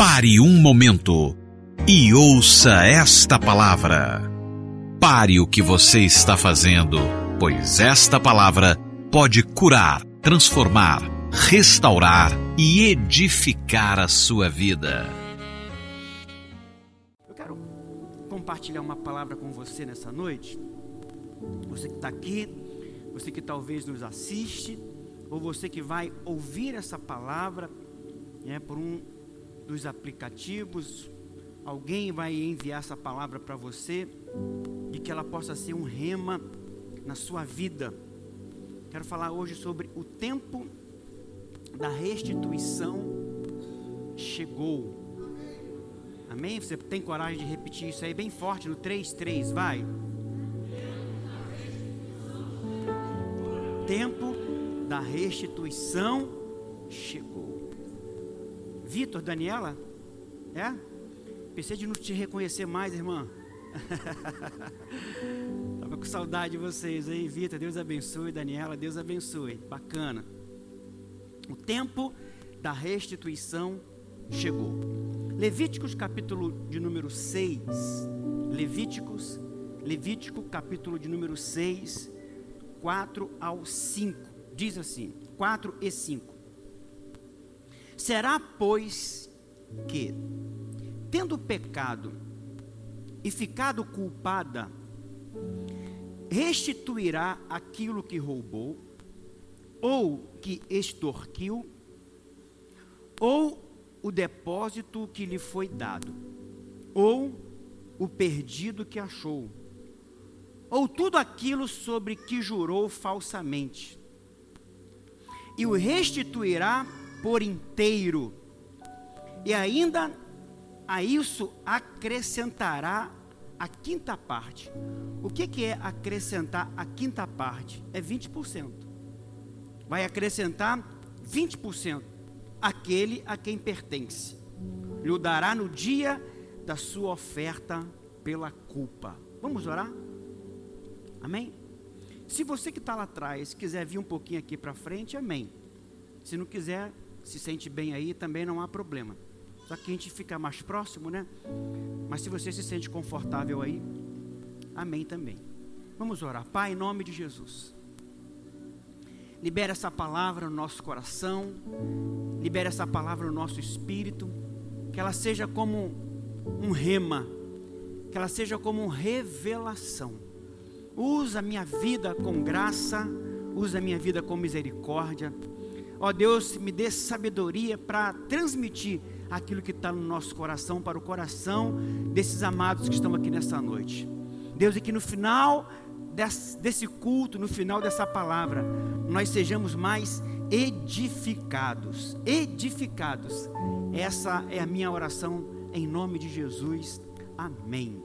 Pare um momento e ouça esta palavra. Pare o que você está fazendo, pois esta palavra pode curar, transformar, restaurar e edificar a sua vida. Eu quero compartilhar uma palavra com você nessa noite. Você que está aqui, você que talvez nos assiste, ou você que vai ouvir essa palavra né, por um dos aplicativos, alguém vai enviar essa palavra para você e que ela possa ser um rema na sua vida. Quero falar hoje sobre o tempo da restituição chegou. Amém? Você tem coragem de repetir isso aí bem forte no 3, 3, vai. Tempo da restituição chegou. Vitor, Daniela? É? Pensei de não te reconhecer mais, irmã. Estava com saudade de vocês aí, Vitor. Deus abençoe, Daniela. Deus abençoe. Bacana. O tempo da restituição chegou. Levíticos capítulo de número 6. Levíticos, Levítico capítulo de número 6, 4 ao 5 diz assim: 4 e 5. Será, pois, que, tendo pecado e ficado culpada, restituirá aquilo que roubou, ou que extorquiu, ou o depósito que lhe foi dado, ou o perdido que achou, ou tudo aquilo sobre que jurou falsamente e o restituirá por inteiro. E ainda a isso acrescentará a quinta parte. O que, que é acrescentar a quinta parte? É 20%. Vai acrescentar 20% aquele a quem pertence. Lhe dará no dia da sua oferta pela culpa. Vamos orar? Amém? Se você que está lá atrás quiser vir um pouquinho aqui para frente, amém. Se não quiser, se sente bem aí, também não há problema. Só que a gente fica mais próximo, né? Mas se você se sente confortável aí, amém também. Vamos orar. Pai, em nome de Jesus. Libera essa palavra no nosso coração, libera essa palavra no nosso espírito, que ela seja como um rema, que ela seja como uma revelação Usa a minha vida com graça, usa a minha vida com misericórdia. Ó Deus, me dê sabedoria para transmitir aquilo que está no nosso coração para o coração desses amados que estão aqui nessa noite. Deus, e que no final desse, desse culto, no final dessa palavra, nós sejamos mais edificados. Edificados. Essa é a minha oração em nome de Jesus. Amém.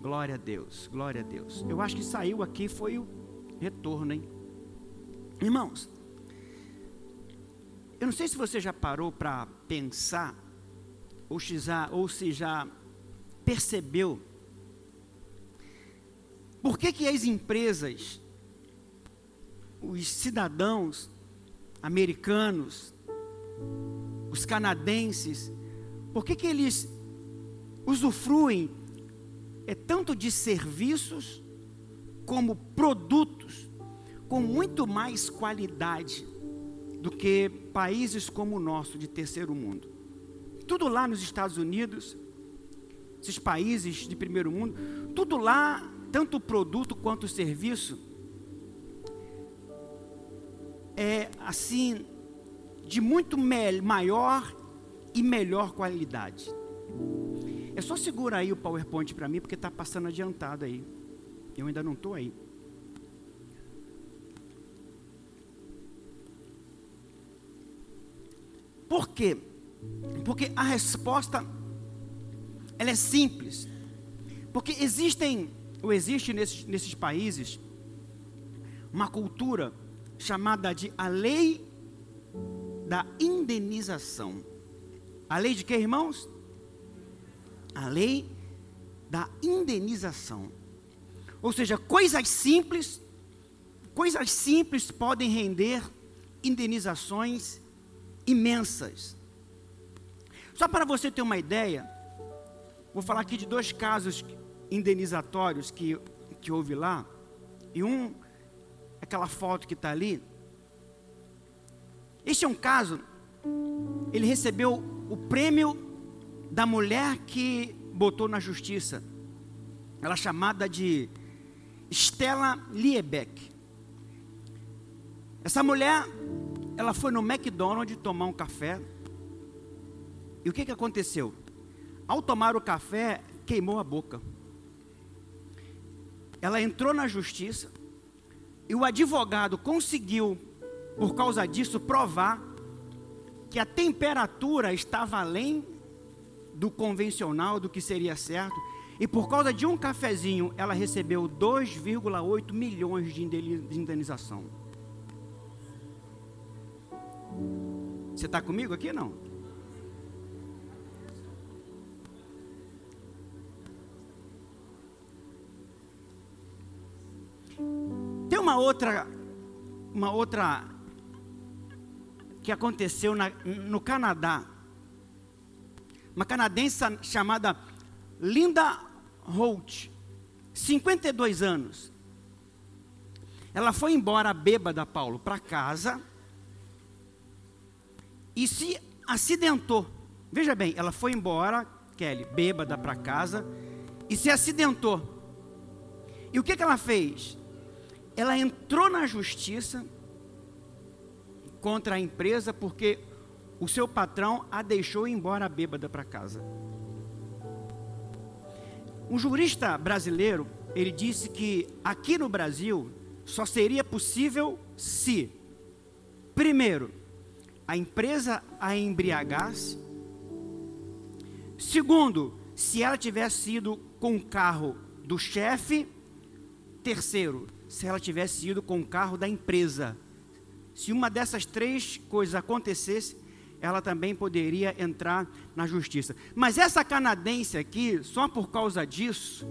Glória a Deus, glória a Deus. Eu acho que saiu aqui foi o retorno, hein? Irmãos, eu não sei se você já parou para pensar, ou se, já, ou se já percebeu, por que, que as empresas, os cidadãos americanos, os canadenses, por que, que eles usufruem é tanto de serviços como produtos com muito mais qualidade do que países como o nosso de terceiro mundo. Tudo lá nos Estados Unidos, esses países de primeiro mundo, tudo lá, tanto o produto quanto o serviço, é assim, de muito maior e melhor qualidade. É só segura aí o PowerPoint para mim, porque está passando adiantado aí. Eu ainda não estou aí. Por quê? Porque a resposta ela é simples. Porque existem, ou existe nesses, nesses países, uma cultura chamada de a lei da indenização. A lei de que, irmãos? a lei da indenização. Ou seja, coisas simples, coisas simples podem render indenizações imensas. Só para você ter uma ideia, vou falar aqui de dois casos indenizatórios que, que houve lá. E um, aquela foto que está ali. Este é um caso, ele recebeu o prêmio da mulher que botou na justiça. Ela é chamada de Stella Liebeck. Essa mulher, ela foi no McDonald's tomar um café. E o que, que aconteceu? Ao tomar o café, queimou a boca. Ela entrou na justiça e o advogado conseguiu, por causa disso, provar que a temperatura estava além do convencional, do que seria certo, e por causa de um cafezinho, ela recebeu 2,8 milhões de indenização. Você está comigo aqui não? Tem uma outra, uma outra que aconteceu na, no Canadá. Uma canadense chamada Linda Holt, 52 anos. Ela foi embora bêbada, Paulo, para casa e se acidentou. Veja bem, ela foi embora, Kelly, bêbada para casa e se acidentou. E o que, que ela fez? Ela entrou na justiça contra a empresa porque o seu patrão a deixou embora bêbada para casa. Um jurista brasileiro, ele disse que aqui no Brasil só seria possível se, primeiro, a empresa a embriagasse, segundo, se ela tivesse sido com o carro do chefe, terceiro, se ela tivesse ido com o carro da empresa. Se uma dessas três coisas acontecesse, ela também poderia entrar na justiça. Mas essa canadense aqui, só por causa disso,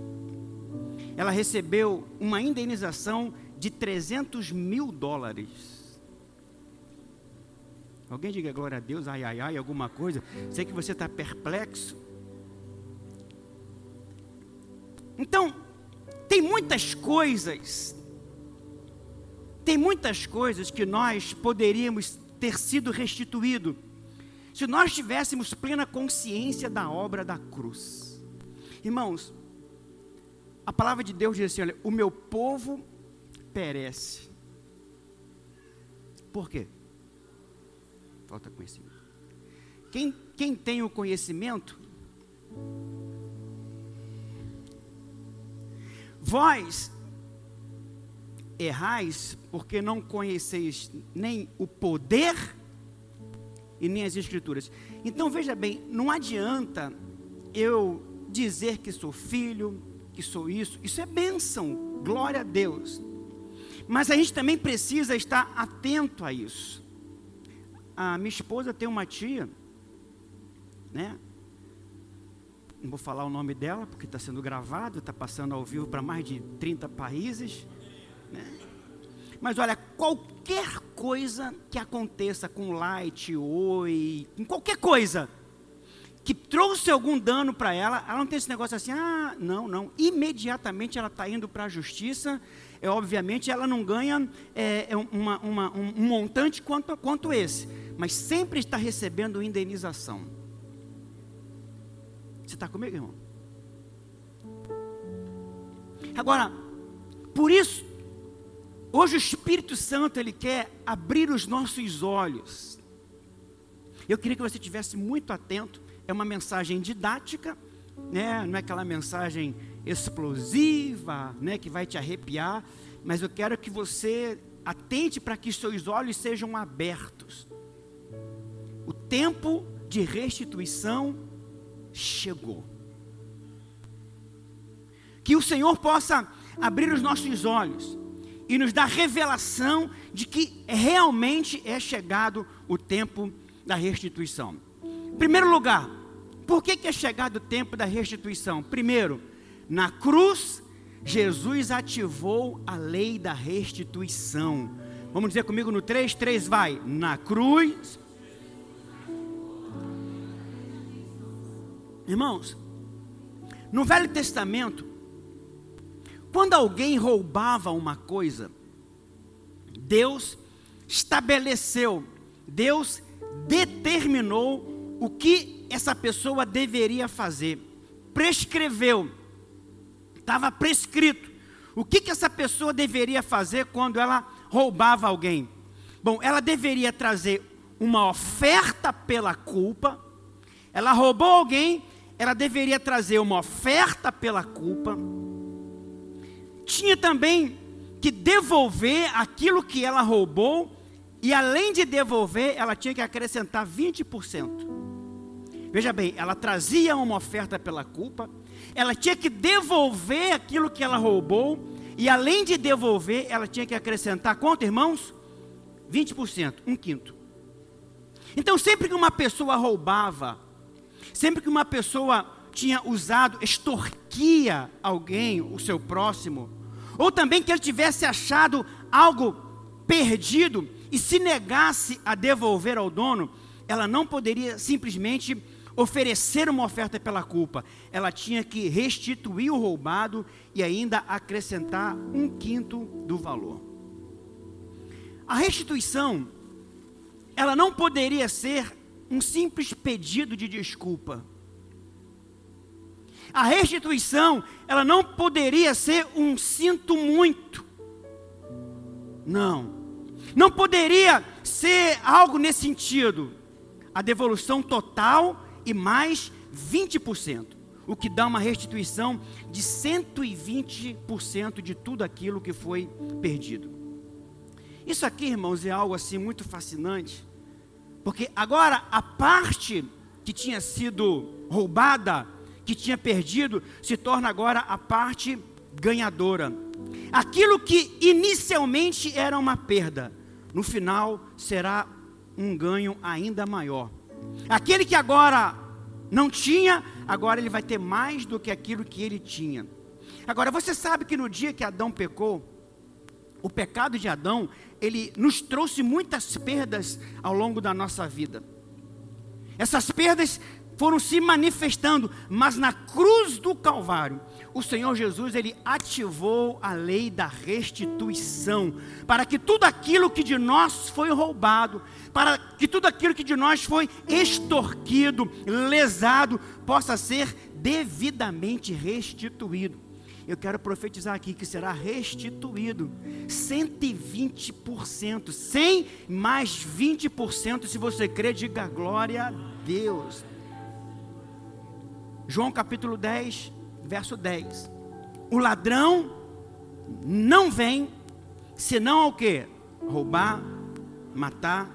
ela recebeu uma indenização de 300 mil dólares. Alguém diga glória a Deus, ai, ai, ai, alguma coisa. Sei que você está perplexo. Então, tem muitas coisas, tem muitas coisas que nós poderíamos ter sido restituído se nós tivéssemos plena consciência da obra da cruz. Irmãos, a palavra de Deus diz assim: olha, o meu povo perece. Por quê? Falta conhecimento. Quem, quem tem o conhecimento, vós errais porque não conheceis nem o poder e nem as escrituras. Então veja bem, não adianta eu dizer que sou filho, que sou isso, isso é bênção, glória a Deus. Mas a gente também precisa estar atento a isso. A minha esposa tem uma tia, né? Não vou falar o nome dela, porque está sendo gravado, está passando ao vivo para mais de 30 países. Né? Mas olha, qualquer coisa que aconteça com Light, Oi, com qualquer coisa que trouxe algum dano para ela, ela não tem esse negócio assim, ah, não, não. Imediatamente ela está indo para a justiça, é, obviamente ela não ganha é, é uma, uma, um, montante quanto, quanto esse, mas sempre está recebendo indenização. Você está comigo, irmão? Agora, por isso, Hoje o Espírito Santo ele quer abrir os nossos olhos. Eu queria que você tivesse muito atento. É uma mensagem didática, né? Não é aquela mensagem explosiva, né? Que vai te arrepiar. Mas eu quero que você atente para que seus olhos sejam abertos. O tempo de restituição chegou. Que o Senhor possa abrir os nossos olhos e nos dá revelação de que realmente é chegado o tempo da restituição. Em primeiro lugar, por que, que é chegado o tempo da restituição? Primeiro, na cruz, Jesus ativou a lei da restituição. Vamos dizer comigo no 3, 3 vai. Na cruz, Irmãos, no Velho Testamento, quando alguém roubava uma coisa, Deus estabeleceu, Deus determinou o que essa pessoa deveria fazer, prescreveu, estava prescrito o que, que essa pessoa deveria fazer quando ela roubava alguém. Bom, ela deveria trazer uma oferta pela culpa, ela roubou alguém, ela deveria trazer uma oferta pela culpa, tinha também que devolver aquilo que ela roubou, e além de devolver, ela tinha que acrescentar 20%. Veja bem, ela trazia uma oferta pela culpa, ela tinha que devolver aquilo que ela roubou, e além de devolver, ela tinha que acrescentar quanto, irmãos? 20%, um quinto. Então, sempre que uma pessoa roubava, sempre que uma pessoa tinha usado, extorquia alguém, o seu próximo, ou também que ele tivesse achado algo perdido e se negasse a devolver ao dono, ela não poderia simplesmente oferecer uma oferta pela culpa, ela tinha que restituir o roubado e ainda acrescentar um quinto do valor. A restituição, ela não poderia ser um simples pedido de desculpa a restituição, ela não poderia ser um sinto muito. Não. Não poderia ser algo nesse sentido. A devolução total e mais 20%, o que dá uma restituição de 120% de tudo aquilo que foi perdido. Isso aqui, irmãos, é algo assim muito fascinante, porque agora a parte que tinha sido roubada que tinha perdido se torna agora a parte ganhadora. Aquilo que inicialmente era uma perda, no final será um ganho ainda maior. Aquele que agora não tinha, agora ele vai ter mais do que aquilo que ele tinha. Agora você sabe que no dia que Adão pecou, o pecado de Adão, ele nos trouxe muitas perdas ao longo da nossa vida. Essas perdas foram se manifestando, mas na cruz do Calvário, o Senhor Jesus ele ativou a lei da restituição, para que tudo aquilo que de nós foi roubado, para que tudo aquilo que de nós foi extorquido, lesado, possa ser devidamente restituído. Eu quero profetizar aqui que será restituído 120%, 100 mais 20%, se você crê, diga glória a Deus. João capítulo 10, verso 10. O ladrão não vem senão ao que? Roubar, matar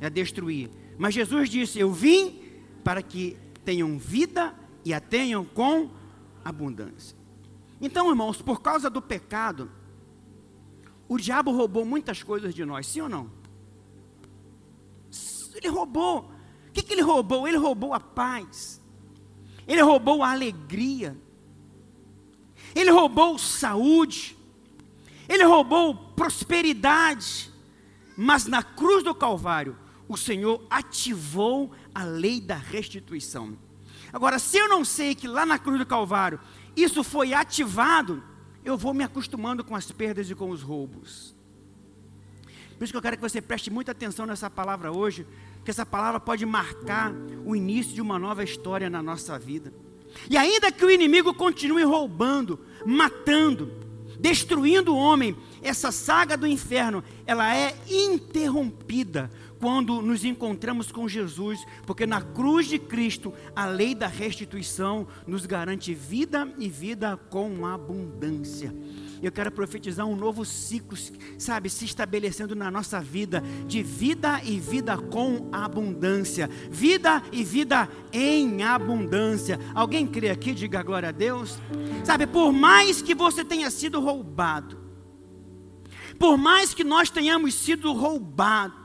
a destruir. Mas Jesus disse: Eu vim para que tenham vida e a tenham com abundância. Então, irmãos, por causa do pecado, o diabo roubou muitas coisas de nós, sim ou não? Ele roubou. O que, que ele roubou? Ele roubou a paz. Ele roubou a alegria. Ele roubou saúde. Ele roubou prosperidade. Mas na cruz do Calvário, o Senhor ativou a lei da restituição. Agora, se eu não sei que lá na cruz do Calvário isso foi ativado, eu vou me acostumando com as perdas e com os roubos. Por isso que eu quero que você preste muita atenção nessa palavra hoje, que essa palavra pode marcar o início de uma nova história na nossa vida. E ainda que o inimigo continue roubando, matando, destruindo o homem, essa saga do inferno, ela é interrompida quando nos encontramos com Jesus, porque na cruz de Cristo a lei da restituição nos garante vida e vida com abundância. Eu quero profetizar um novo ciclo, sabe, se estabelecendo na nossa vida, de vida e vida com abundância. Vida e vida em abundância. Alguém crê aqui? Diga glória a Deus. Sabe, por mais que você tenha sido roubado, por mais que nós tenhamos sido roubados,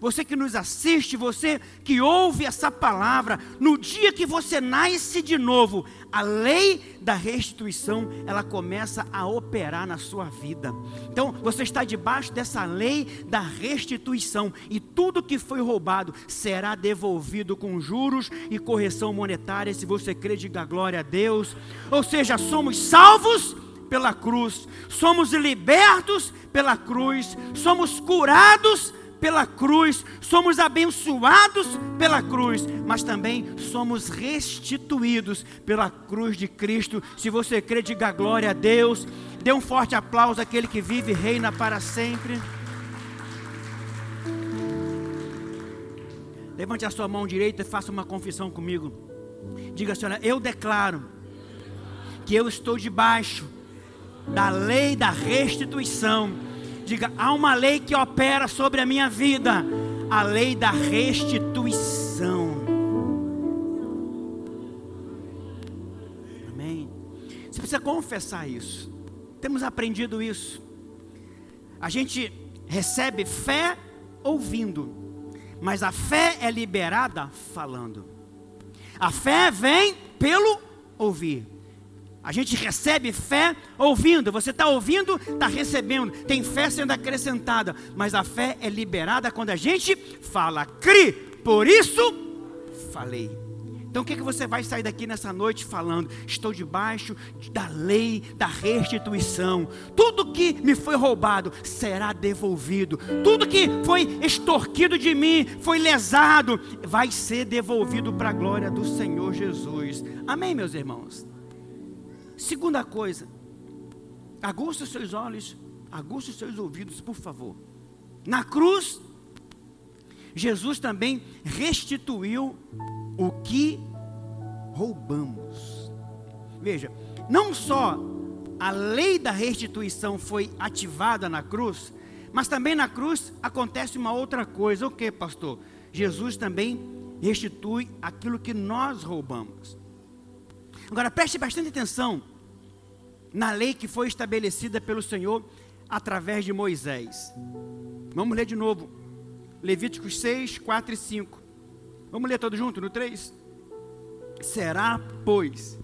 você que nos assiste, você que ouve essa palavra, no dia que você nasce de novo, a lei da restituição, ela começa a operar na sua vida. Então, você está debaixo dessa lei da restituição e tudo que foi roubado será devolvido com juros e correção monetária, se você crê, diga glória a Deus. Ou seja, somos salvos pela cruz, somos libertos pela cruz, somos curados pela cruz, somos abençoados pela cruz, mas também somos restituídos pela cruz de Cristo. Se você crê, diga glória a Deus. Dê um forte aplauso àquele que vive e reina para sempre. Levante a sua mão direita e faça uma confissão comigo. Diga, Senhora, eu declaro que eu estou debaixo da lei da restituição Diga, há uma lei que opera sobre a minha vida, a lei da restituição. Amém. Você precisa confessar isso. Temos aprendido isso. A gente recebe fé ouvindo, mas a fé é liberada falando. A fé vem pelo ouvir. A gente recebe fé ouvindo. Você está ouvindo, está recebendo. Tem fé sendo acrescentada. Mas a fé é liberada quando a gente fala. Cri. Por isso, falei. Então o que, que você vai sair daqui nessa noite falando? Estou debaixo da lei da restituição. Tudo que me foi roubado será devolvido. Tudo que foi extorquido de mim, foi lesado, vai ser devolvido para a glória do Senhor Jesus. Amém, meus irmãos? Segunda coisa, aguste os seus olhos, aguste os seus ouvidos, por favor. Na cruz, Jesus também restituiu o que roubamos. Veja, não só a lei da restituição foi ativada na cruz, mas também na cruz acontece uma outra coisa. O que, pastor? Jesus também restitui aquilo que nós roubamos. Agora preste bastante atenção na lei que foi estabelecida pelo Senhor através de Moisés. Vamos ler de novo. Levíticos 6, 4 e 5. Vamos ler todo junto no 3? Será, pois,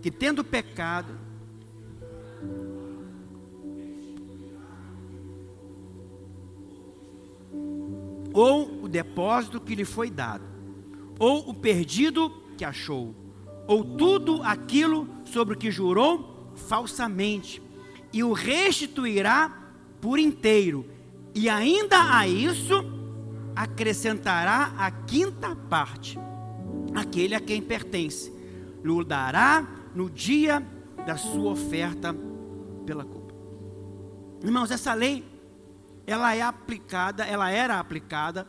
que tendo pecado, ou o depósito que lhe foi dado, ou o perdido que achou, ou tudo aquilo sobre o que jurou falsamente, e o restituirá por inteiro, e ainda a isso acrescentará a quinta parte, aquele a quem pertence, lhe dará no dia da sua oferta pela culpa. Irmãos, essa lei, ela é aplicada, ela era aplicada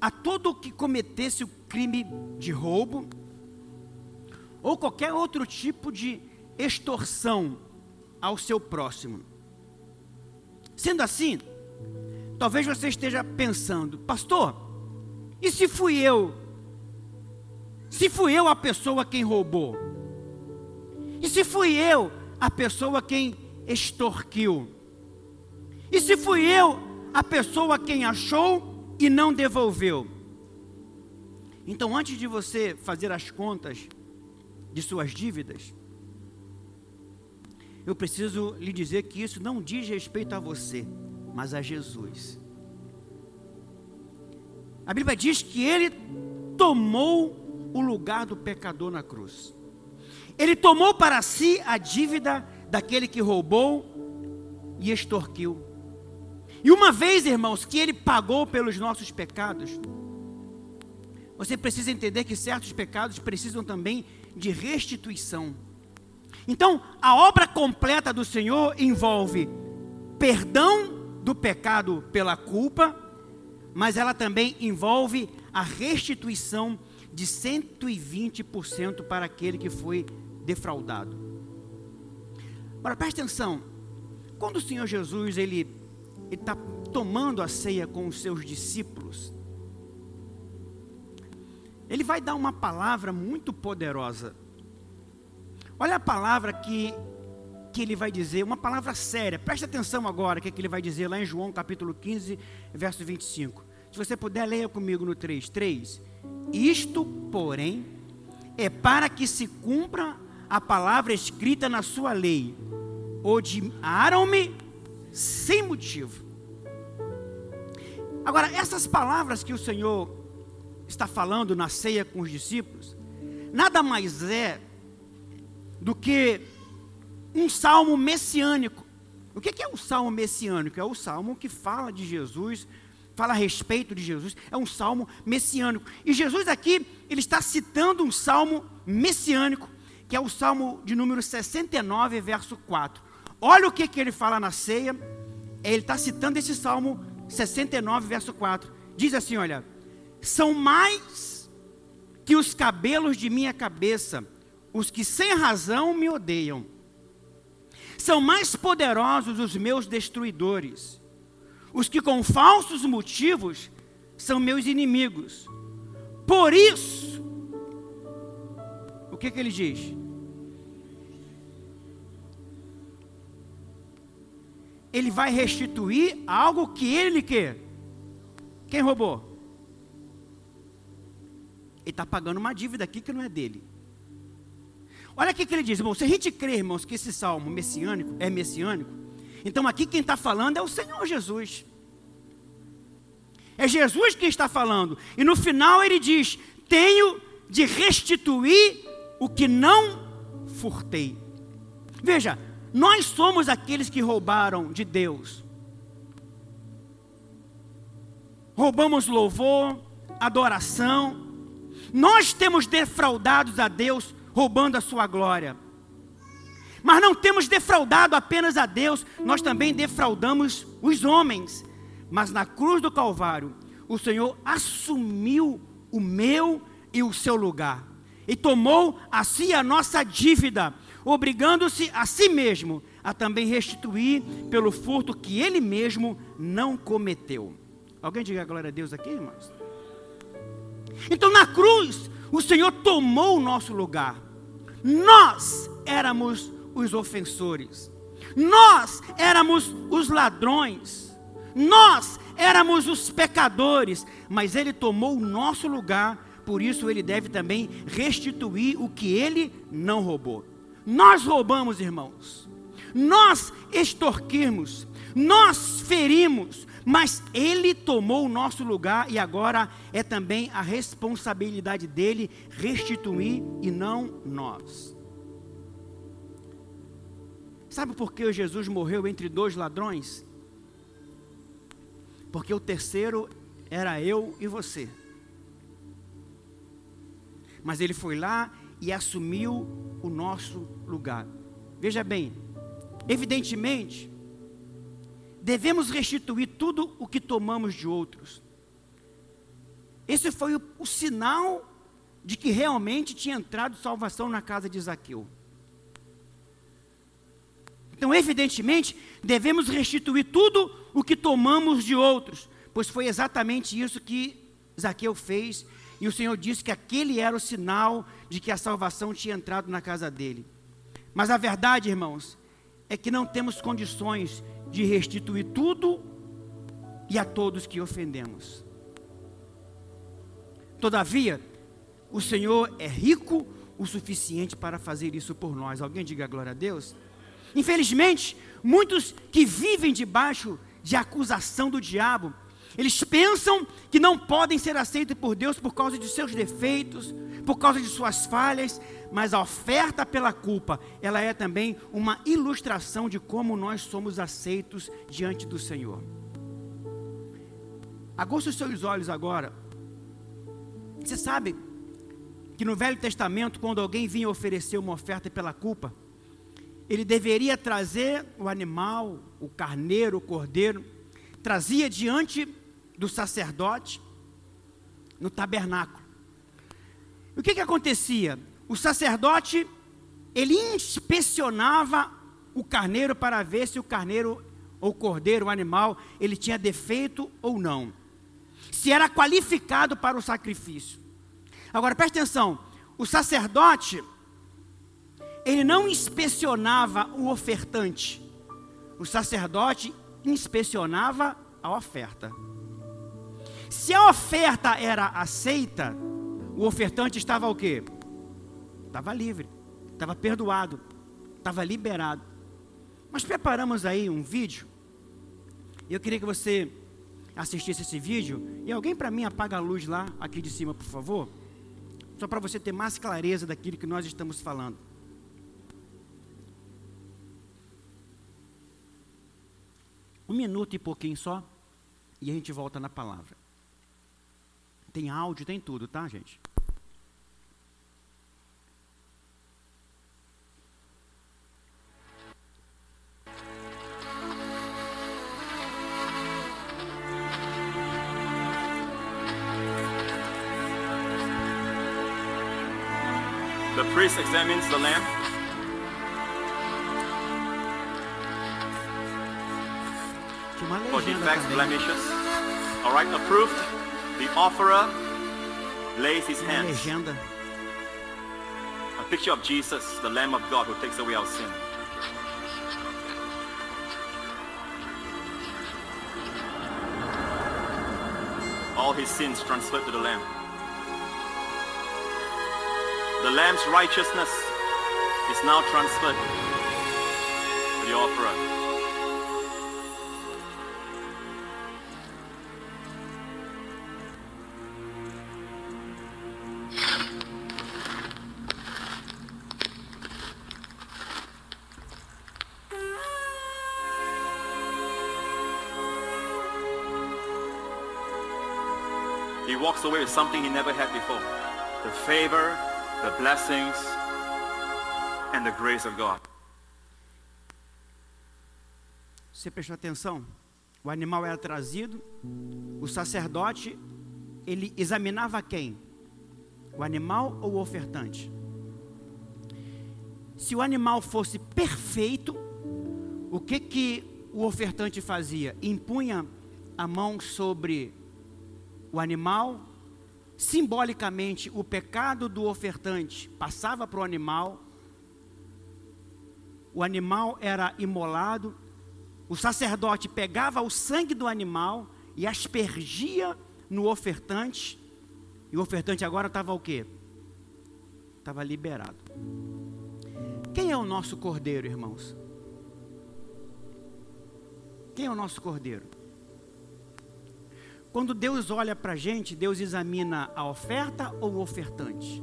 a todo que cometesse o crime de roubo, ou qualquer outro tipo de extorsão ao seu próximo. Sendo assim, talvez você esteja pensando, pastor, e se fui eu? Se fui eu a pessoa quem roubou? E se fui eu a pessoa quem extorquiu? E se fui eu a pessoa quem achou e não devolveu? Então, antes de você fazer as contas, de suas dívidas, eu preciso lhe dizer que isso não diz respeito a você, mas a Jesus. A Bíblia diz que ele tomou o lugar do pecador na cruz. Ele tomou para si a dívida daquele que roubou e extorquiu. E uma vez, irmãos, que ele pagou pelos nossos pecados, você precisa entender que certos pecados precisam também de restituição. Então, a obra completa do Senhor envolve perdão do pecado pela culpa, mas ela também envolve a restituição de 120% para aquele que foi defraudado. Agora preste atenção, quando o Senhor Jesus ele está tomando a ceia com os seus discípulos, ele vai dar uma palavra muito poderosa. Olha a palavra que, que ele vai dizer, uma palavra séria. Preste atenção agora o que, que ele vai dizer lá em João capítulo 15, verso 25. Se você puder, leia comigo no 3. 3. Isto, porém, é para que se cumpra a palavra escrita na sua lei. Odiaram-me sem motivo. Agora, essas palavras que o Senhor está falando na ceia com os discípulos, nada mais é do que um salmo messiânico. O que é um salmo messiânico? É o salmo que fala de Jesus, fala a respeito de Jesus, é um salmo messiânico. E Jesus aqui, ele está citando um salmo messiânico, que é o salmo de número 69, verso 4. Olha o que, que ele fala na ceia, ele está citando esse salmo 69, verso 4. Diz assim: Olha, são mais que os cabelos de minha cabeça, os que sem razão me odeiam. São mais poderosos os meus destruidores, os que com falsos motivos são meus inimigos. Por isso, o que, que ele diz? Ele vai restituir algo que ele quer. Quem roubou? Ele está pagando uma dívida aqui que não é dele. Olha aqui que ele diz, irmão, se a gente crê, irmãos, que esse salmo messiânico é messiânico, então aqui quem está falando é o Senhor Jesus. É Jesus quem está falando. E no final ele diz: Tenho de restituir o que não furtei. Veja, nós somos aqueles que roubaram de Deus. Roubamos louvor, adoração. Nós temos defraudados a Deus roubando a sua glória. Mas não temos defraudado apenas a Deus, nós também defraudamos os homens. Mas na cruz do Calvário, o Senhor assumiu o meu e o seu lugar e tomou a si a nossa dívida, obrigando-se a si mesmo a também restituir pelo furto que ele mesmo não cometeu. Alguém diga glória a Deus aqui, irmãos? Então na cruz, o Senhor tomou o nosso lugar. Nós éramos os ofensores. Nós éramos os ladrões. Nós éramos os pecadores, mas ele tomou o nosso lugar, por isso ele deve também restituir o que ele não roubou. Nós roubamos, irmãos. Nós extorquimos, nós ferimos, mas Ele tomou o nosso lugar e agora é também a responsabilidade dele restituir e não nós. Sabe por que Jesus morreu entre dois ladrões? Porque o terceiro era eu e você. Mas ele foi lá e assumiu o nosso lugar. Veja bem, evidentemente, devemos restituir tudo o que tomamos de outros. Esse foi o, o sinal de que realmente tinha entrado salvação na casa de Zaqueu. Então, evidentemente, devemos restituir tudo o que tomamos de outros, pois foi exatamente isso que Zaqueu fez, e o Senhor disse que aquele era o sinal de que a salvação tinha entrado na casa dele. Mas a verdade, irmãos, é que não temos condições de restituir tudo e a todos que ofendemos. Todavia, o Senhor é rico o suficiente para fazer isso por nós. Alguém diga glória a Deus? Infelizmente, muitos que vivem debaixo de acusação do diabo, eles pensam que não podem ser aceitos por Deus por causa de seus defeitos, por causa de suas falhas, mas a oferta pela culpa, ela é também uma ilustração de como nós somos aceitos diante do Senhor. Agoste os seus olhos agora. Você sabe que no Velho Testamento, quando alguém vinha oferecer uma oferta pela culpa, ele deveria trazer o animal, o carneiro, o cordeiro, trazia diante do sacerdote no tabernáculo. O que, que acontecia? O sacerdote, ele inspecionava o carneiro para ver se o carneiro ou cordeiro, o animal, ele tinha defeito ou não. Se era qualificado para o sacrifício. Agora preste atenção, o sacerdote ele não inspecionava o ofertante. O sacerdote inspecionava a oferta. Se a oferta era aceita, o ofertante estava o quê? Estava livre, estava perdoado, estava liberado. Nós preparamos aí um vídeo. Eu queria que você assistisse esse vídeo. E alguém para mim apaga a luz lá, aqui de cima, por favor. Só para você ter mais clareza daquilo que nós estamos falando. Um minuto e pouquinho só. E a gente volta na palavra. Tem áudio, tem tudo, tá, gente? The priest examines the lamb. For defects, blemishes. All right, approved. The offerer lays his hands. A picture of Jesus, the Lamb of God who takes away our sin. All his sins transferred to the Lamb. The Lamb's righteousness is now transferred to the offerer. With something he never had before. The favor, the blessings, and the grace of God. Você prestou atenção? O animal era trazido, o sacerdote, ele examinava quem? O animal ou o ofertante? Se o animal fosse perfeito, o que que o ofertante fazia? Impunha a mão sobre o animal, simbolicamente o pecado do ofertante passava para o animal, o animal era imolado, o sacerdote pegava o sangue do animal e aspergia no ofertante, e o ofertante agora estava o quê? Estava liberado. Quem é o nosso cordeiro, irmãos? Quem é o nosso cordeiro? Quando Deus olha para a gente, Deus examina a oferta ou o ofertante?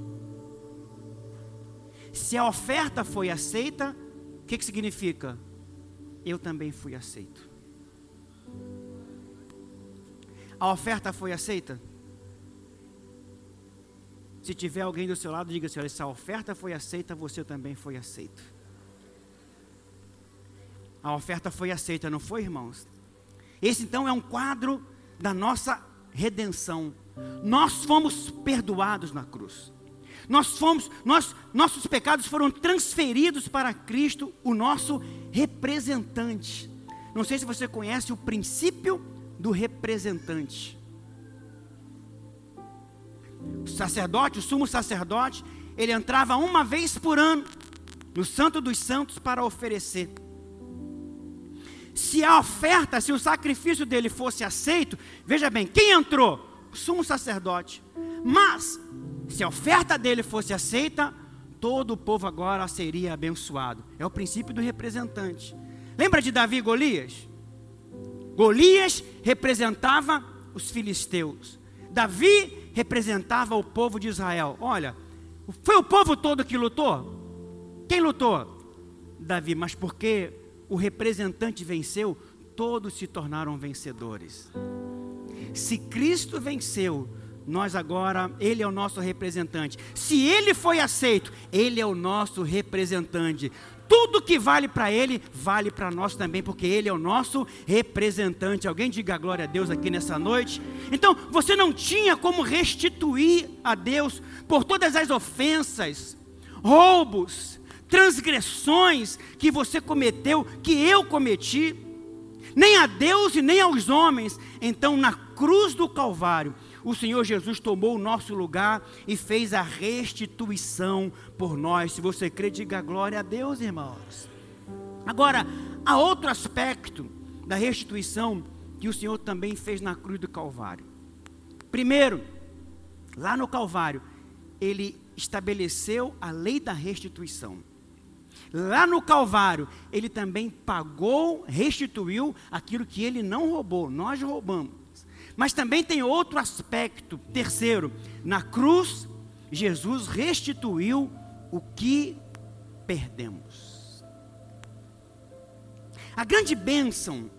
Se a oferta foi aceita, o que, que significa? Eu também fui aceito. A oferta foi aceita? Se tiver alguém do seu lado, diga assim: olha, se a oferta foi aceita, você também foi aceito. A oferta foi aceita, não foi, irmãos? Esse então é um quadro da nossa redenção. Nós fomos perdoados na cruz. Nós fomos, nós, nossos pecados foram transferidos para Cristo, o nosso representante. Não sei se você conhece o princípio do representante. O sacerdote, o sumo sacerdote, ele entrava uma vez por ano no Santo dos Santos para oferecer. Se a oferta, se o sacrifício dele fosse aceito, veja bem, quem entrou? O sumo sacerdote. Mas, se a oferta dele fosse aceita, todo o povo agora seria abençoado. É o princípio do representante. Lembra de Davi e Golias? Golias representava os filisteus. Davi representava o povo de Israel. Olha, foi o povo todo que lutou? Quem lutou? Davi, mas porque o representante venceu, todos se tornaram vencedores. Se Cristo venceu, nós agora, Ele é o nosso representante. Se Ele foi aceito, Ele é o nosso representante. Tudo que vale para Ele, vale para nós também, porque Ele é o nosso representante. Alguém diga glória a Deus aqui nessa noite. Então, você não tinha como restituir a Deus por todas as ofensas, roubos, transgressões que você cometeu, que eu cometi, nem a Deus e nem aos homens. Então, na cruz do Calvário, o Senhor Jesus tomou o nosso lugar e fez a restituição por nós. Se você crê, diga glória a Deus, irmãos. Agora, há outro aspecto da restituição que o Senhor também fez na cruz do Calvário. Primeiro, lá no Calvário, ele estabeleceu a lei da restituição. Lá no Calvário, ele também pagou, restituiu aquilo que ele não roubou, nós roubamos. Mas também tem outro aspecto, terceiro, na cruz, Jesus restituiu o que perdemos. A grande bênção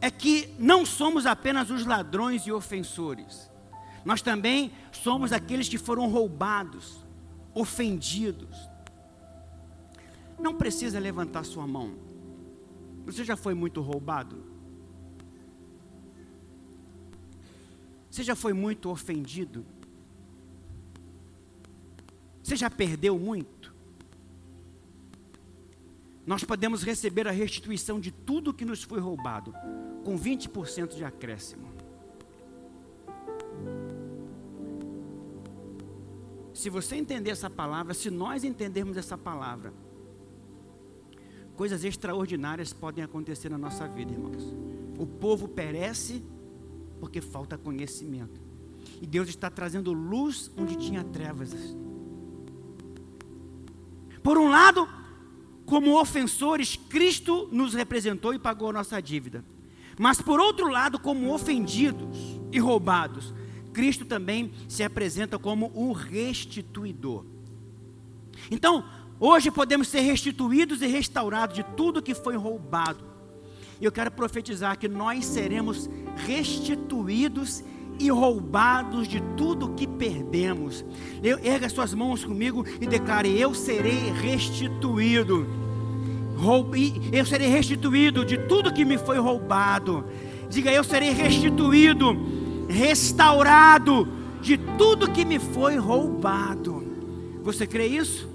é que não somos apenas os ladrões e ofensores, nós também somos aqueles que foram roubados, ofendidos. Não precisa levantar sua mão. Você já foi muito roubado? Você já foi muito ofendido? Você já perdeu muito? Nós podemos receber a restituição de tudo que nos foi roubado, com 20% de acréscimo. Se você entender essa palavra, se nós entendermos essa palavra, coisas extraordinárias podem acontecer na nossa vida, irmãos. O povo perece porque falta conhecimento. E Deus está trazendo luz onde tinha trevas. Por um lado, como ofensores, Cristo nos representou e pagou a nossa dívida. Mas por outro lado, como ofendidos e roubados, Cristo também se apresenta como o restituidor. Então, hoje podemos ser restituídos e restaurados de tudo que foi roubado. E eu quero profetizar que nós seremos restituídos e roubados de tudo que perdemos. Erga suas mãos comigo e declare: Eu serei restituído. Eu serei restituído de tudo que me foi roubado. Diga: Eu serei restituído restaurado de tudo que me foi roubado. Você crê isso?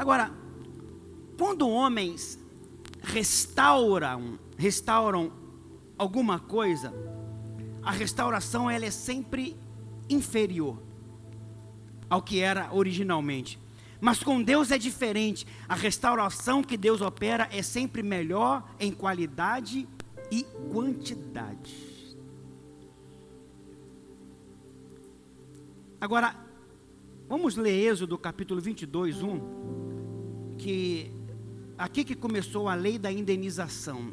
Agora, quando homens restauram, restauram alguma coisa, a restauração ela é sempre inferior ao que era originalmente. Mas com Deus é diferente. A restauração que Deus opera é sempre melhor em qualidade e quantidade. Agora, vamos ler Êxodo capítulo 22, 1, que aqui que começou a lei da indenização.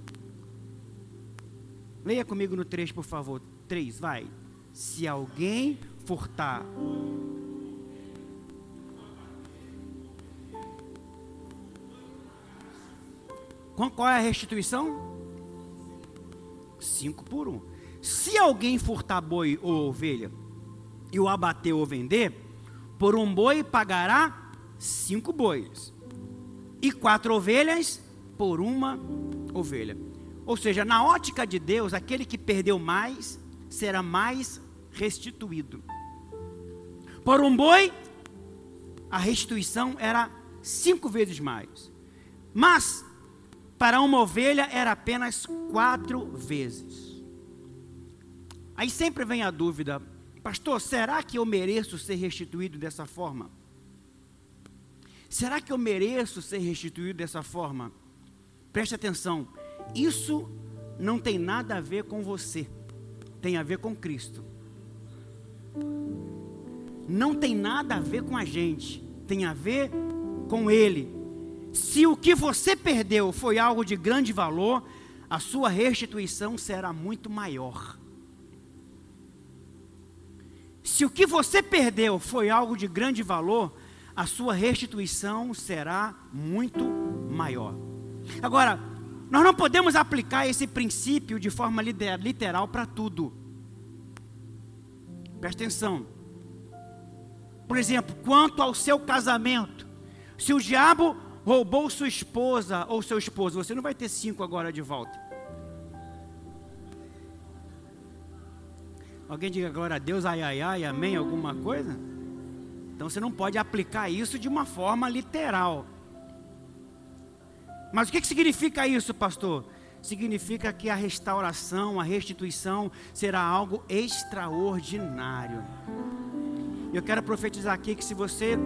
Leia comigo no 3, por favor. 3, vai. Se alguém furtar Qual é a restituição? cinco por um. Se alguém furtar boi ou ovelha e o abater ou vender, por um boi pagará cinco bois e quatro ovelhas por uma ovelha. Ou seja, na ótica de Deus, aquele que perdeu mais será mais restituído. Por um boi, a restituição era cinco vezes mais. Mas para uma ovelha era apenas quatro vezes. Aí sempre vem a dúvida, pastor, será que eu mereço ser restituído dessa forma? Será que eu mereço ser restituído dessa forma? Preste atenção, isso não tem nada a ver com você, tem a ver com Cristo. Não tem nada a ver com a gente, tem a ver com Ele. Se o que você perdeu foi algo de grande valor, a sua restituição será muito maior. Se o que você perdeu foi algo de grande valor, a sua restituição será muito maior. Agora, nós não podemos aplicar esse princípio de forma literal para tudo. Presta atenção. Por exemplo, quanto ao seu casamento, se o diabo roubou sua esposa ou seu esposo, você não vai ter cinco agora de volta. Alguém diga agora a Deus, ai, ai, ai, amém, alguma coisa? Então você não pode aplicar isso de uma forma literal. Mas o que, que significa isso, pastor? Significa que a restauração, a restituição será algo extraordinário. Eu quero profetizar aqui que se você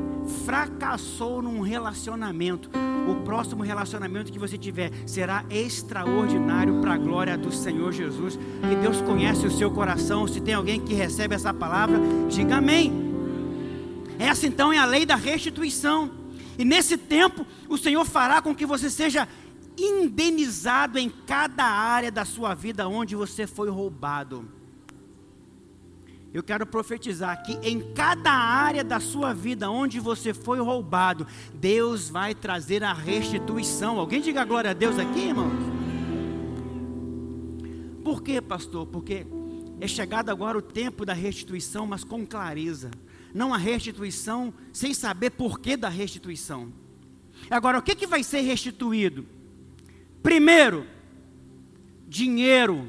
fracassou num relacionamento, o próximo relacionamento que você tiver será extraordinário para a glória do Senhor Jesus. Que Deus conhece o seu coração. Se tem alguém que recebe essa palavra, diga amém. Essa então é a lei da restituição. E nesse tempo, o Senhor fará com que você seja indenizado em cada área da sua vida onde você foi roubado. Eu quero profetizar que em cada área da sua vida onde você foi roubado, Deus vai trazer a restituição. Alguém diga glória a Deus aqui, irmãos? Por quê, pastor? Porque é chegado agora o tempo da restituição, mas com clareza. Não a restituição sem saber porquê da restituição. Agora, o que, que vai ser restituído? Primeiro, dinheiro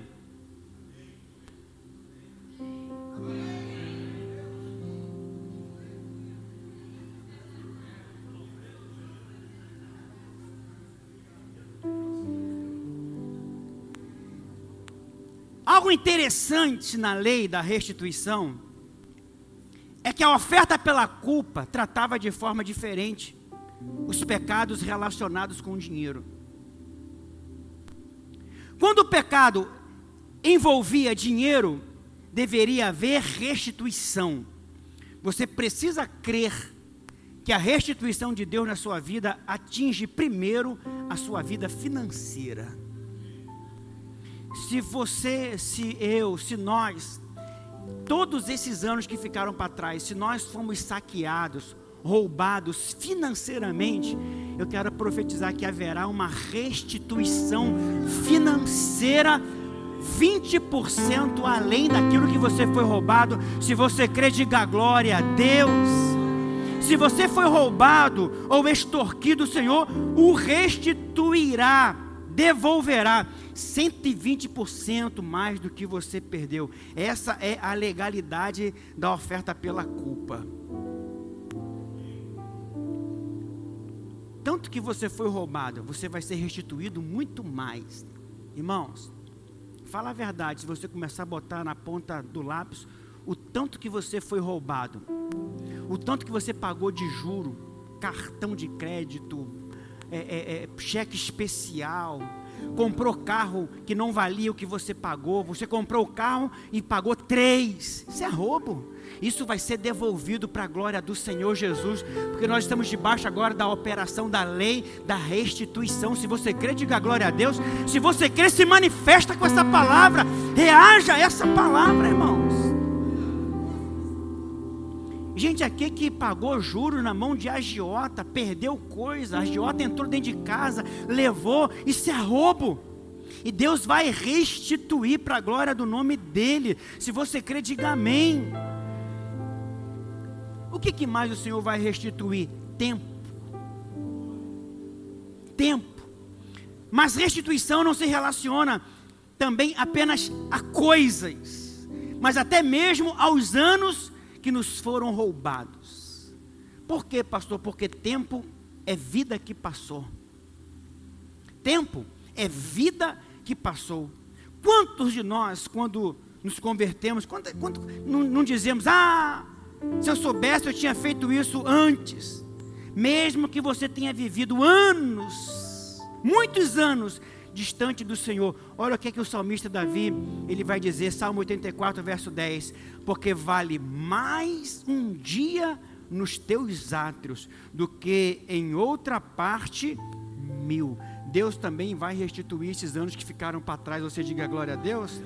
Algo interessante na lei da restituição é que a oferta pela culpa tratava de forma diferente os pecados relacionados com o dinheiro. Quando o pecado envolvia dinheiro, deveria haver restituição. Você precisa crer que a restituição de Deus na sua vida atinge primeiro a sua vida financeira se você, se eu, se nós, todos esses anos que ficaram para trás, se nós fomos saqueados, roubados financeiramente, eu quero profetizar que haverá uma restituição financeira 20% além daquilo que você foi roubado. Se você crê, diga glória a Deus. Se você foi roubado ou extorquido, o Senhor o restituirá, devolverá. 120% mais do que você perdeu. Essa é a legalidade da oferta pela culpa. Tanto que você foi roubado, você vai ser restituído muito mais. Irmãos, fala a verdade, se você começar a botar na ponta do lápis o tanto que você foi roubado, o tanto que você pagou de juro, cartão de crédito, é, é, é, cheque especial, comprou carro que não valia o que você pagou, você comprou o carro e pagou três. Isso é roubo. Isso vai ser devolvido para a glória do Senhor Jesus, porque nós estamos debaixo agora da operação da lei da restituição. Se você crê, diga glória a Deus. Se você crê, se manifesta com essa palavra, reaja a essa palavra, irmãos. Gente aqui que pagou juro na mão de agiota, perdeu coisa, agiota entrou dentro de casa, levou, isso é roubo. E Deus vai restituir para a glória do nome dEle. Se você crê, diga amém. O que, que mais o Senhor vai restituir? Tempo. Tempo. Mas restituição não se relaciona também apenas a coisas, mas até mesmo aos anos que nos foram roubados. Por quê, pastor? Porque tempo é vida que passou. Tempo é vida que passou. Quantos de nós, quando nos convertemos, quando, quando não, não dizemos, ah, se eu soubesse eu tinha feito isso antes. Mesmo que você tenha vivido anos, muitos anos, distante do Senhor. Olha o que, é que o salmista Davi, ele vai dizer, Salmo 84, verso 10, porque vale mais um dia nos teus átrios do que em outra parte mil. Deus também vai restituir esses anos que ficaram para trás. Você diga glória a Deus.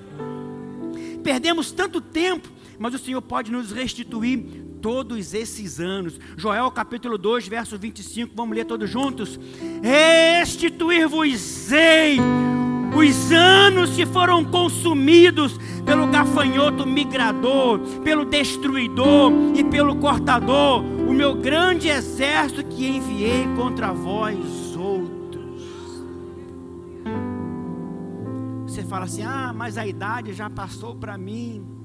Perdemos tanto tempo, mas o Senhor pode nos restituir todos esses anos. Joel capítulo 2, verso 25, vamos ler todos juntos. Restituir-vos-ei os anos que foram consumidos pelo gafanhoto migrador, pelo destruidor e pelo cortador, o meu grande exército que enviei contra vós Você fala assim: ah, mas a idade já passou para mim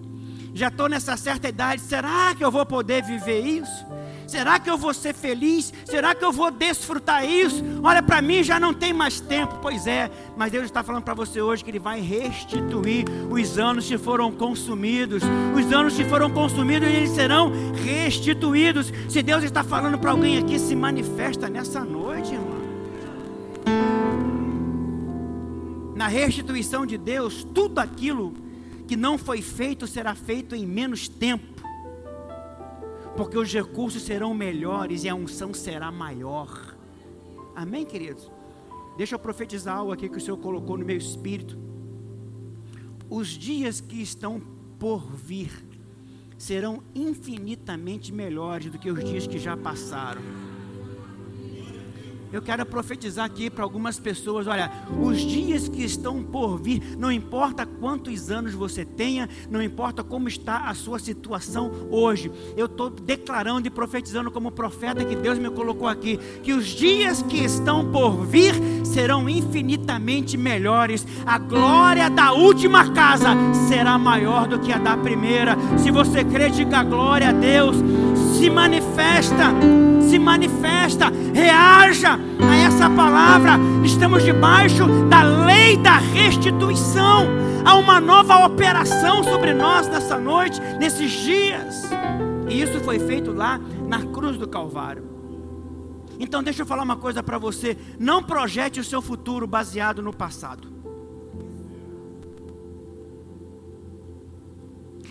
já estou nessa certa idade, será que eu vou poder viver isso? Será que eu vou ser feliz? Será que eu vou desfrutar isso? Olha, para mim já não tem mais tempo. Pois é, mas Deus está falando para você hoje que Ele vai restituir os anos que foram consumidos. Os anos que foram consumidos, eles serão restituídos. Se Deus está falando para alguém aqui, se manifesta nessa noite, irmão. Na restituição de Deus, tudo aquilo que não foi feito será feito em menos tempo porque os recursos serão melhores e a unção será maior. Amém, queridos? Deixa eu profetizar algo aqui que o Senhor colocou no meu espírito. Os dias que estão por vir serão infinitamente melhores do que os dias que já passaram. Eu quero profetizar aqui para algumas pessoas: olha, os dias que estão por vir, não importa quantos anos você tenha, não importa como está a sua situação hoje, eu estou declarando e profetizando como profeta que Deus me colocou aqui, que os dias que estão por vir serão infinitamente melhores. A glória da última casa será maior do que a da primeira. Se você crê, diga glória a Deus, se manifesta se manifesta, reaja a essa palavra. Estamos debaixo da lei da restituição. Há uma nova operação sobre nós nessa noite, nesses dias. E isso foi feito lá na cruz do Calvário. Então, deixa eu falar uma coisa para você: não projete o seu futuro baseado no passado.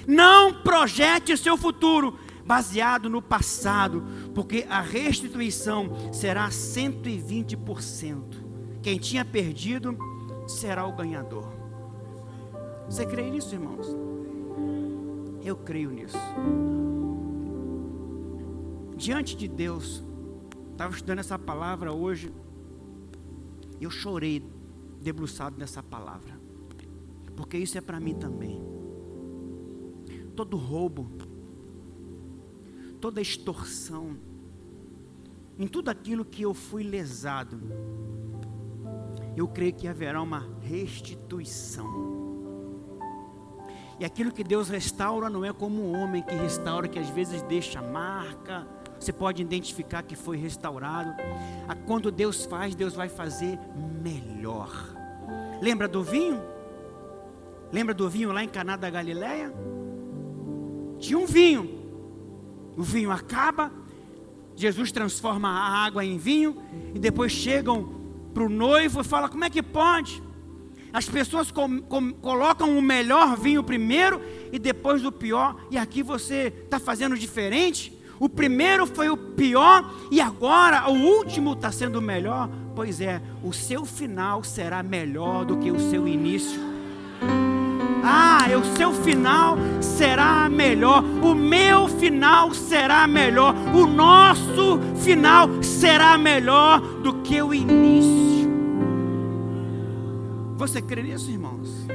Não projete o seu futuro baseado no passado, porque a restituição será 120%. Quem tinha perdido será o ganhador. Você crê nisso, irmãos? Eu creio nisso. Diante de Deus, estava estudando essa palavra hoje, eu chorei debruçado nessa palavra, porque isso é para mim também. Todo roubo, toda extorsão, em tudo aquilo que eu fui lesado, eu creio que haverá uma restituição. E aquilo que Deus restaura não é como um homem que restaura, que às vezes deixa marca. Você pode identificar que foi restaurado. Quando Deus faz, Deus vai fazer melhor. Lembra do vinho? Lembra do vinho lá em Caná da Galileia? Tinha um vinho o vinho acaba, Jesus transforma a água em vinho, e depois chegam para o noivo e falam: como é que pode? As pessoas com, com, colocam o melhor vinho primeiro e depois o pior, e aqui você está fazendo diferente. O primeiro foi o pior e agora o último está sendo o melhor. Pois é, o seu final será melhor do que o seu início. Ah, o seu final será melhor, o meu final será melhor, o nosso final será melhor do que o início. Você crê nisso, irmãos?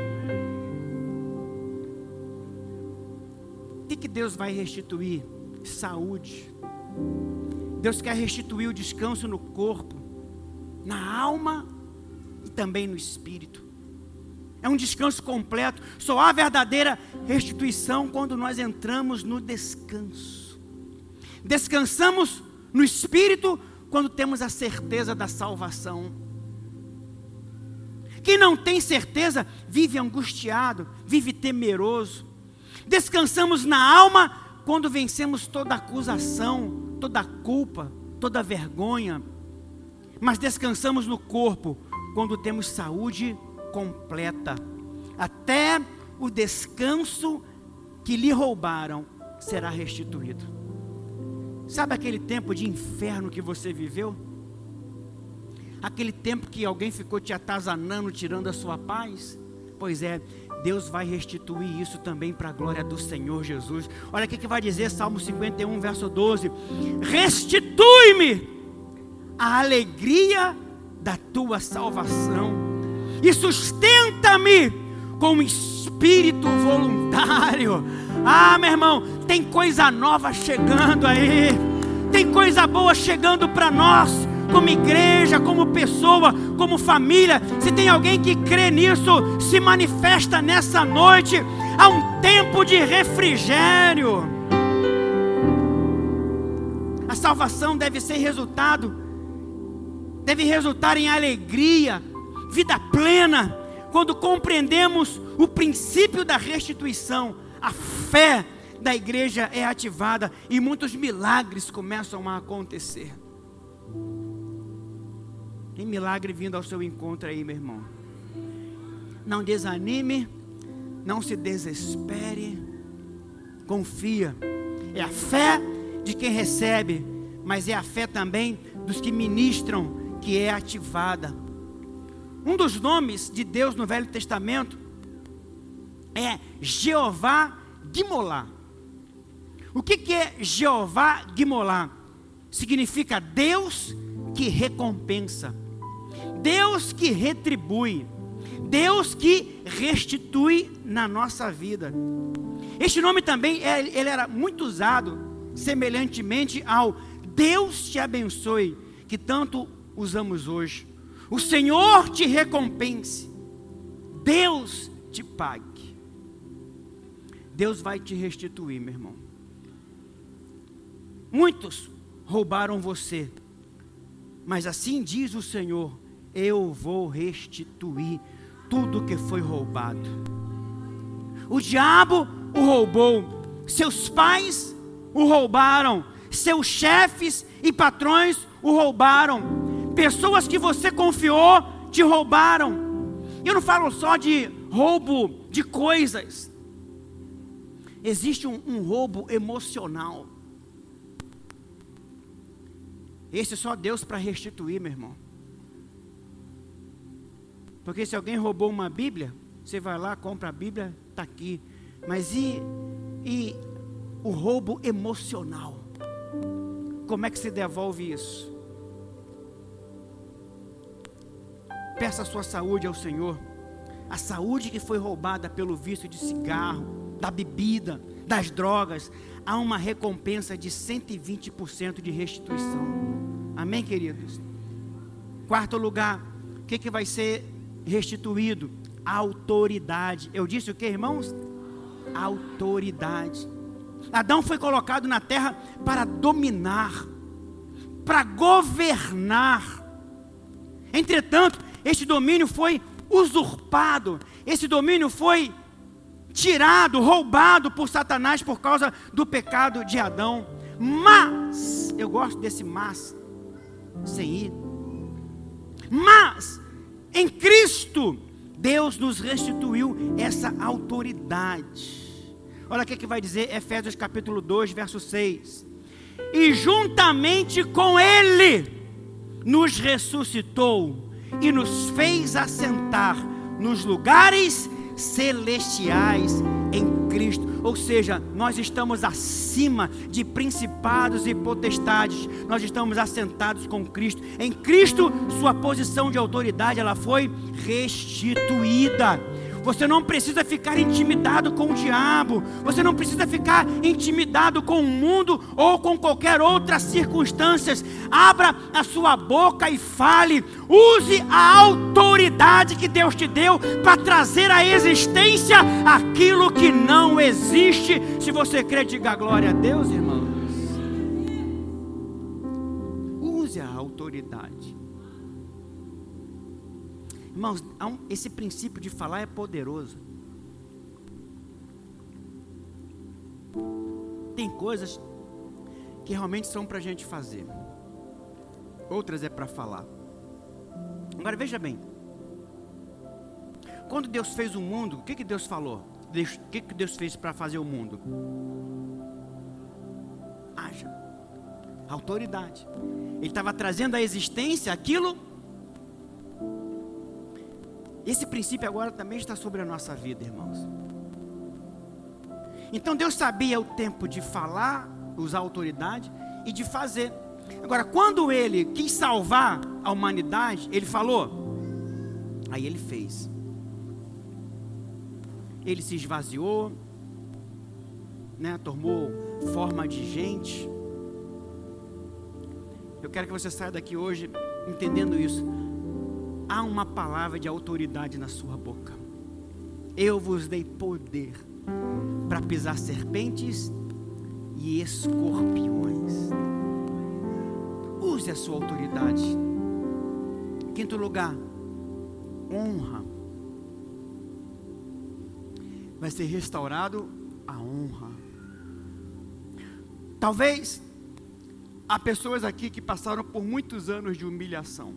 O que, que Deus vai restituir? Saúde. Deus quer restituir o descanso no corpo, na alma e também no espírito é um descanso completo. Só há verdadeira restituição quando nós entramos no descanso. Descansamos no Espírito quando temos a certeza da salvação. Quem não tem certeza vive angustiado, vive temeroso. Descansamos na alma quando vencemos toda acusação, toda culpa, toda vergonha. Mas descansamos no corpo quando temos saúde completa, até o descanso que lhe roubaram será restituído. Sabe aquele tempo de inferno que você viveu? Aquele tempo que alguém ficou te atazanando, tirando a sua paz? Pois é, Deus vai restituir isso também para a glória do Senhor Jesus. Olha o que vai dizer Salmo 51, verso 12: Restitui-me a alegria da tua salvação e sustenta-me com espírito voluntário. Ah, meu irmão, tem coisa nova chegando aí, tem coisa boa chegando para nós, como igreja, como pessoa, como família. Se tem alguém que crê nisso, se manifesta nessa noite. Há um tempo de refrigério. A salvação deve ser resultado, deve resultar em alegria, vida plena, quando compreendemos o princípio da restituição. A fé da igreja é ativada e muitos milagres começam a acontecer. Tem milagre vindo ao seu encontro aí, meu irmão. Não desanime, não se desespere, confia. É a fé de quem recebe, mas é a fé também dos que ministram que é ativada. Um dos nomes de Deus no Velho Testamento é Jeová Gimolá. O que, que é Jeová Gimolá? Significa Deus que recompensa. Deus que retribui, Deus que restitui na nossa vida. Este nome também é, ele era muito usado semelhantemente ao Deus te abençoe, que tanto usamos hoje. O Senhor te recompense. Deus te pague. Deus vai te restituir, meu irmão. Muitos roubaram você, mas assim diz o Senhor: eu vou restituir tudo que foi roubado. O diabo o roubou, seus pais o roubaram, seus chefes e patrões o roubaram, pessoas que você confiou te roubaram. Eu não falo só de roubo de coisas, existe um, um roubo emocional. Esse é só Deus para restituir, meu irmão. Porque se alguém roubou uma Bíblia, você vai lá, compra a Bíblia, está aqui. Mas e, e o roubo emocional? Como é que se devolve isso? Peça a sua saúde ao Senhor. A saúde que foi roubada pelo vício de cigarro, da bebida, das drogas, há uma recompensa de 120% de restituição. Amém, queridos? Quarto lugar, o que, que vai ser restituído autoridade. Eu disse o que, irmãos? Autoridade. Adão foi colocado na terra para dominar, para governar. Entretanto, este domínio foi usurpado, esse domínio foi tirado, roubado por Satanás por causa do pecado de Adão. Mas, eu gosto desse mas, sem ir. Mas, em Cristo, Deus nos restituiu essa autoridade. Olha o que, que vai dizer Efésios capítulo 2, verso 6. E juntamente com Ele nos ressuscitou e nos fez assentar nos lugares celestiais em Cristo. Ou seja, nós estamos acima de principados e potestades. Nós estamos assentados com Cristo. Em Cristo, sua posição de autoridade ela foi restituída. Você não precisa ficar intimidado com o diabo. Você não precisa ficar intimidado com o mundo ou com qualquer outra circunstância. Abra a sua boca e fale. Use a autoridade que Deus te deu para trazer à existência aquilo que não existe. Se você crê, diga glória a Deus, irmãos. Use a autoridade. Irmãos, esse princípio de falar é poderoso. Tem coisas que realmente são para a gente fazer, outras é para falar. Agora veja bem: quando Deus fez o mundo, o que, que Deus falou? O que, que Deus fez para fazer o mundo? Haja autoridade. Ele estava trazendo à existência aquilo esse princípio agora também está sobre a nossa vida, irmãos. Então Deus sabia o tempo de falar, usar autoridade e de fazer. Agora, quando ele quis salvar a humanidade, ele falou, aí ele fez. Ele se esvaziou, né, tomou forma de gente. Eu quero que você saia daqui hoje entendendo isso há uma palavra de autoridade na sua boca. Eu vos dei poder para pisar serpentes e escorpiões. use a sua autoridade. Quinto lugar, honra. Vai ser restaurado a honra. Talvez há pessoas aqui que passaram por muitos anos de humilhação,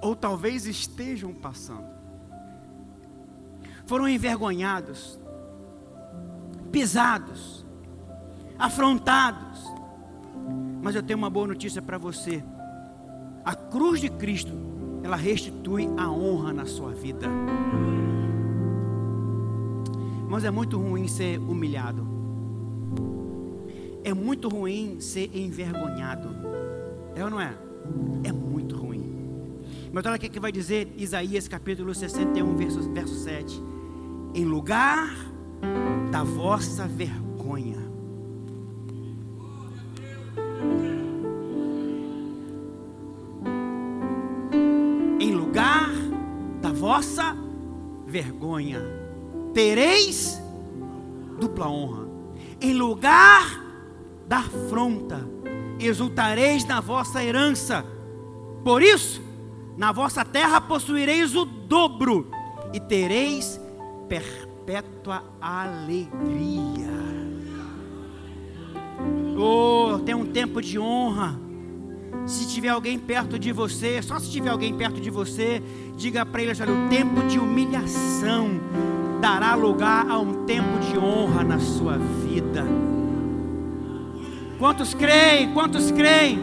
ou talvez estejam passando. Foram envergonhados, pisados, afrontados. Mas eu tenho uma boa notícia para você. A cruz de Cristo, ela restitui a honra na sua vida. Mas é muito ruim ser humilhado. É muito ruim ser envergonhado. É ou não é? É muito. Mas olha o que vai dizer Isaías capítulo 61, verso, verso 7. Em lugar da vossa vergonha. Em lugar da vossa vergonha, tereis dupla honra. Em lugar da afronta, exultareis na vossa herança. Por isso, na vossa terra possuireis o dobro e tereis perpétua alegria. Oh, tem um tempo de honra. Se tiver alguém perto de você, só se tiver alguém perto de você, diga para ele: olha, o tempo de humilhação dará lugar a um tempo de honra na sua vida. Quantos creem? Quantos creem?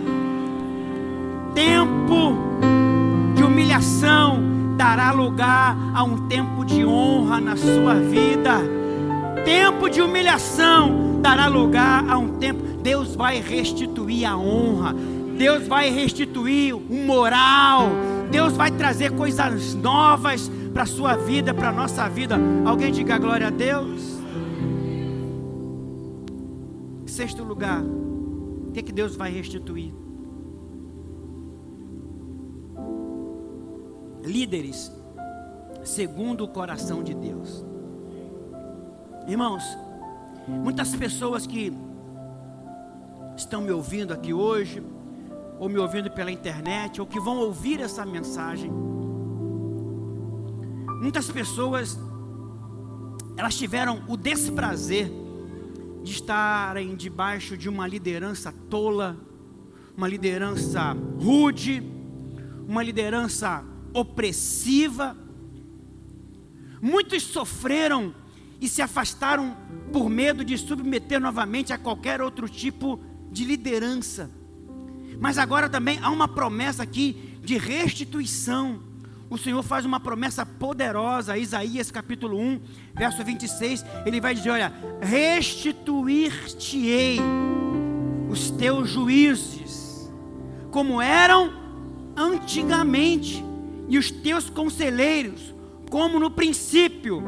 Tempo humilhação dará lugar a um tempo de honra na sua vida. Tempo de humilhação dará lugar a um tempo. Deus vai restituir a honra. Deus vai restituir o moral. Deus vai trazer coisas novas para a sua vida, para a nossa vida. Alguém diga glória a Deus. Sexto lugar, o que, que Deus vai restituir? Líderes segundo o coração de Deus. Irmãos, muitas pessoas que estão me ouvindo aqui hoje, ou me ouvindo pela internet, ou que vão ouvir essa mensagem, muitas pessoas elas tiveram o desprazer de estarem debaixo de uma liderança tola, uma liderança rude, uma liderança opressiva. Muitos sofreram e se afastaram por medo de submeter novamente a qualquer outro tipo de liderança. Mas agora também há uma promessa aqui de restituição. O Senhor faz uma promessa poderosa, Isaías capítulo 1, verso 26, ele vai dizer: Olha, restituir-te-ei os teus juízes, como eram antigamente, e os teus conselheiros, como no princípio,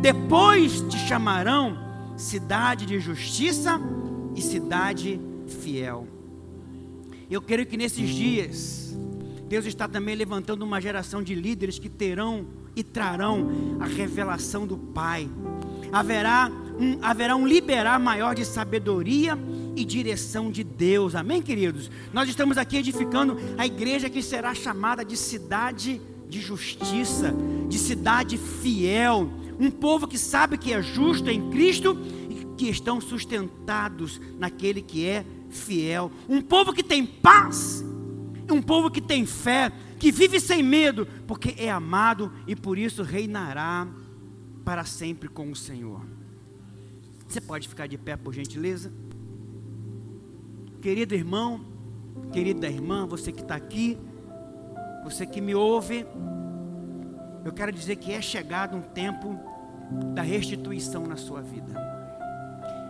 depois te chamarão cidade de justiça e cidade fiel. Eu creio que nesses dias, Deus está também levantando uma geração de líderes que terão e trarão a revelação do Pai. Haverá um, haverá um liberar maior de sabedoria e direção de Deus. Amém, queridos? Nós estamos aqui edificando a igreja que será chamada de cidade de justiça, de cidade fiel. Um povo que sabe que é justo em Cristo e que estão sustentados naquele que é fiel. Um povo que tem paz um povo que tem fé, que vive sem medo, porque é amado e por isso reinará para sempre com o Senhor. Você pode ficar de pé, por gentileza? Querido irmão, querida irmã, você que está aqui, você que me ouve, eu quero dizer que é chegado um tempo da restituição na sua vida.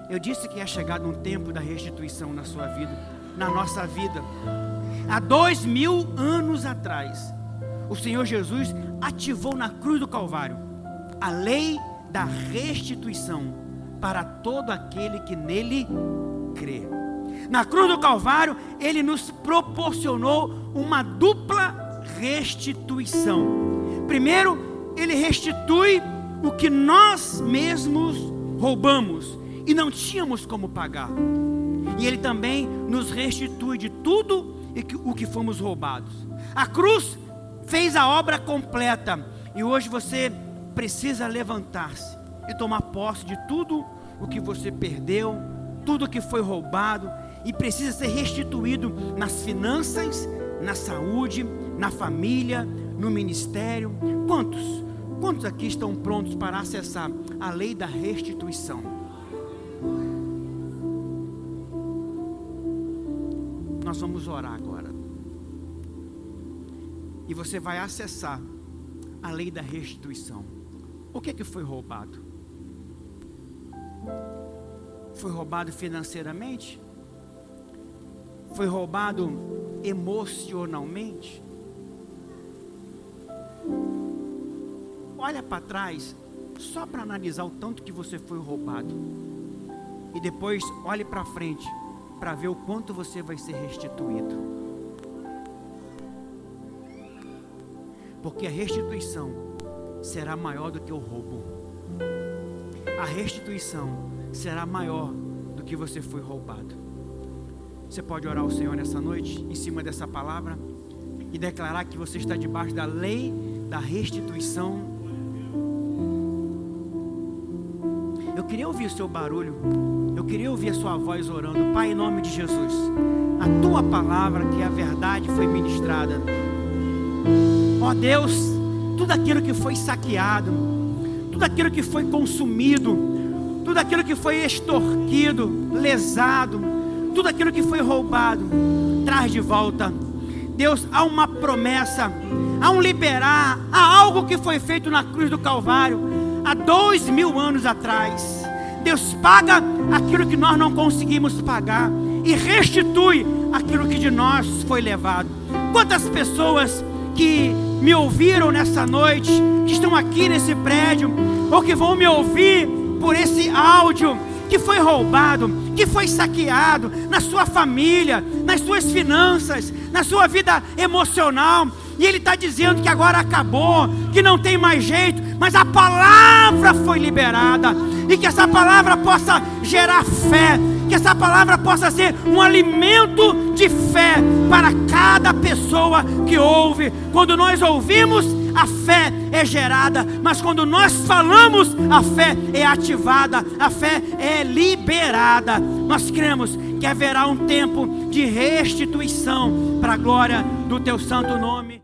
Eu disse que é chegado um tempo da restituição na sua vida, na nossa vida. Há dois mil anos atrás, o Senhor Jesus ativou na cruz do Calvário a lei da restituição para todo aquele que nele crê. Na cruz do Calvário, ele nos proporcionou uma dupla restituição. Primeiro, ele restitui o que nós mesmos roubamos e não tínhamos como pagar. E ele também nos restitui de tudo o que fomos roubados. A cruz fez a obra completa e hoje você precisa levantar-se e tomar posse de tudo o que você perdeu, tudo o que foi roubado e precisa ser restituído nas finanças, na saúde, na família, no ministério. Quantos? Quantos aqui estão prontos para acessar a lei da restituição? Nós vamos orar agora. E você vai acessar a lei da restituição. O que, é que foi roubado? Foi roubado financeiramente? Foi roubado emocionalmente? Olha para trás, só para analisar o tanto que você foi roubado. E depois olhe para frente, para ver o quanto você vai ser restituído. Porque a restituição será maior do que o roubo. A restituição será maior do que você foi roubado. Você pode orar ao Senhor nessa noite, em cima dessa palavra, e declarar que você está debaixo da lei da restituição. Eu queria ouvir o seu barulho, eu queria ouvir a sua voz orando, Pai, em nome de Jesus, a tua palavra, que é a verdade, foi ministrada. Ó Deus, tudo aquilo que foi saqueado, tudo aquilo que foi consumido, tudo aquilo que foi extorquido, lesado, tudo aquilo que foi roubado, traz de volta. Deus, há uma promessa, há um liberar, há algo que foi feito na cruz do Calvário há dois mil anos atrás. Deus paga aquilo que nós não conseguimos pagar e restitui aquilo que de nós foi levado. Quantas pessoas que me ouviram nessa noite, que estão aqui nesse prédio, ou que vão me ouvir por esse áudio, que foi roubado, que foi saqueado na sua família, nas suas finanças, na sua vida emocional. E ele está dizendo que agora acabou, que não tem mais jeito, mas a palavra foi liberada, e que essa palavra possa gerar fé, que essa palavra possa ser um alimento de fé para cada pessoa que ouve. Quando nós ouvimos, a fé é gerada, mas quando nós falamos, a fé é ativada, a fé é liberada. Nós cremos que haverá um tempo de restituição para a glória do teu santo nome.